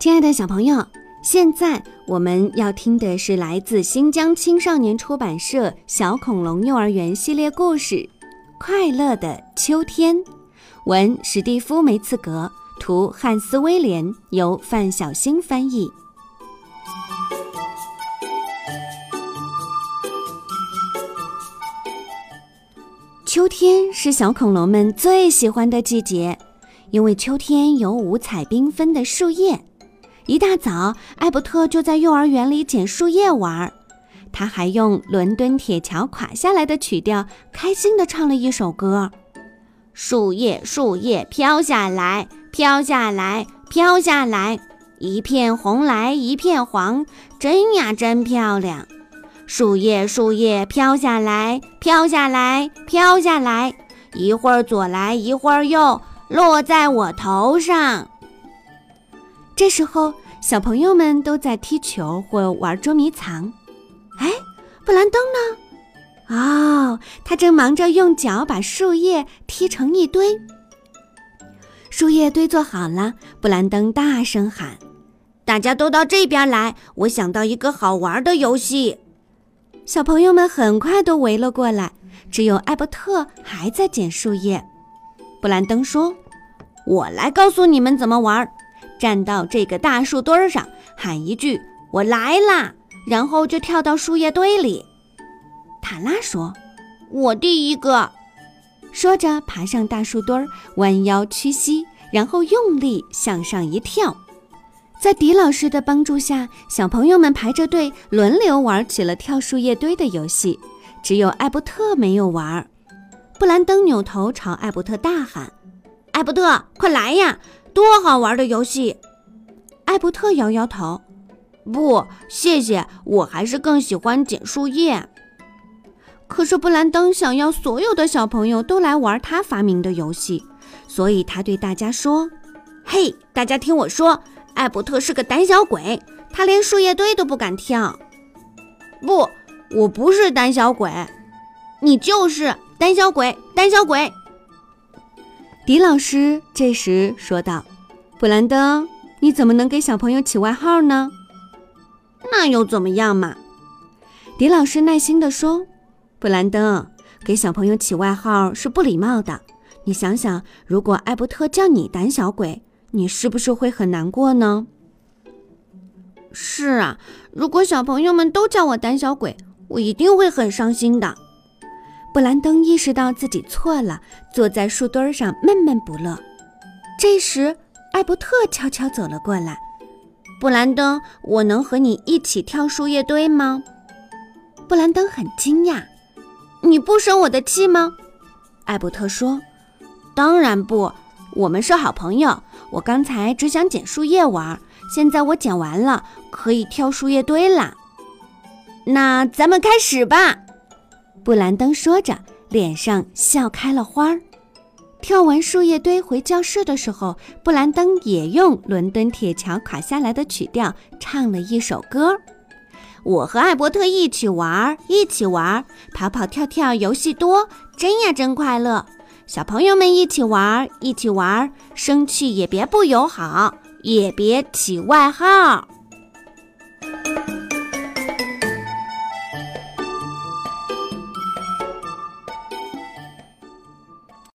亲爱的小朋友，现在我们要听的是来自新疆青少年出版社《小恐龙幼儿园》系列故事《快乐的秋天》，文史蒂夫·梅茨格，图汉斯·威廉，由范小星翻译。秋天是小恐龙们最喜欢的季节，因为秋天有五彩缤纷的树叶。一大早，艾伯特就在幼儿园里捡树叶玩儿，他还用伦敦铁桥垮下来的曲调，开心地唱了一首歌：树叶，树叶飘下来，飘下来，飘下来，一片红来一片黄，真呀真漂亮。树叶，树叶飘下来，飘下来，飘下来，一会儿左来一会儿右，落在我头上。这时候，小朋友们都在踢球或玩捉迷藏。哎，布兰登呢？哦，他正忙着用脚把树叶踢成一堆。树叶堆做好了，布兰登大声喊：“大家都到这边来！我想到一个好玩的游戏。”小朋友们很快都围了过来，只有艾伯特还在捡树叶。布兰登说：“我来告诉你们怎么玩。”站到这个大树墩上，喊一句“我来啦”，然后就跳到树叶堆里。塔拉说：“我第一个。”说着爬上大树墩儿，弯腰屈膝，然后用力向上一跳。在迪老师的帮助下，小朋友们排着队轮流玩起了跳树叶堆的游戏。只有艾伯特没有玩。布兰登扭头朝艾伯特大喊：“艾伯特，快来呀！”多好玩的游戏！艾伯特摇摇头，不，谢谢，我还是更喜欢捡树叶。可是布兰登想要所有的小朋友都来玩他发明的游戏，所以他对大家说：“嘿，大家听我说，艾伯特是个胆小鬼，他连树叶堆都不敢跳。”不，我不是胆小鬼，你就是胆小鬼，胆小鬼。迪老师这时说道：“布兰登，你怎么能给小朋友起外号呢？那又怎么样嘛？”迪老师耐心地说：“布兰登，给小朋友起外号是不礼貌的。你想想，如果艾伯特叫你胆小鬼，你是不是会很难过呢？”“是啊，如果小朋友们都叫我胆小鬼，我一定会很伤心的。”布兰登意识到自己错了，坐在树墩上闷闷不乐。这时，艾伯特悄悄走了过来。“布兰登，我能和你一起跳树叶堆吗？”布兰登很惊讶。“你不生我的气吗？”艾伯特说。“当然不，我们是好朋友。我刚才只想捡树叶玩，现在我捡完了，可以跳树叶堆啦。那咱们开始吧。”布兰登说着，脸上笑开了花儿。跳完树叶堆回教室的时候，布兰登也用伦敦铁桥垮下来的曲调唱了一首歌：“我和艾伯特一起玩，一起玩，跑跑跳跳游戏多，真呀真快乐。小朋友们一起玩，一起玩，生气也别不友好，也别起外号。”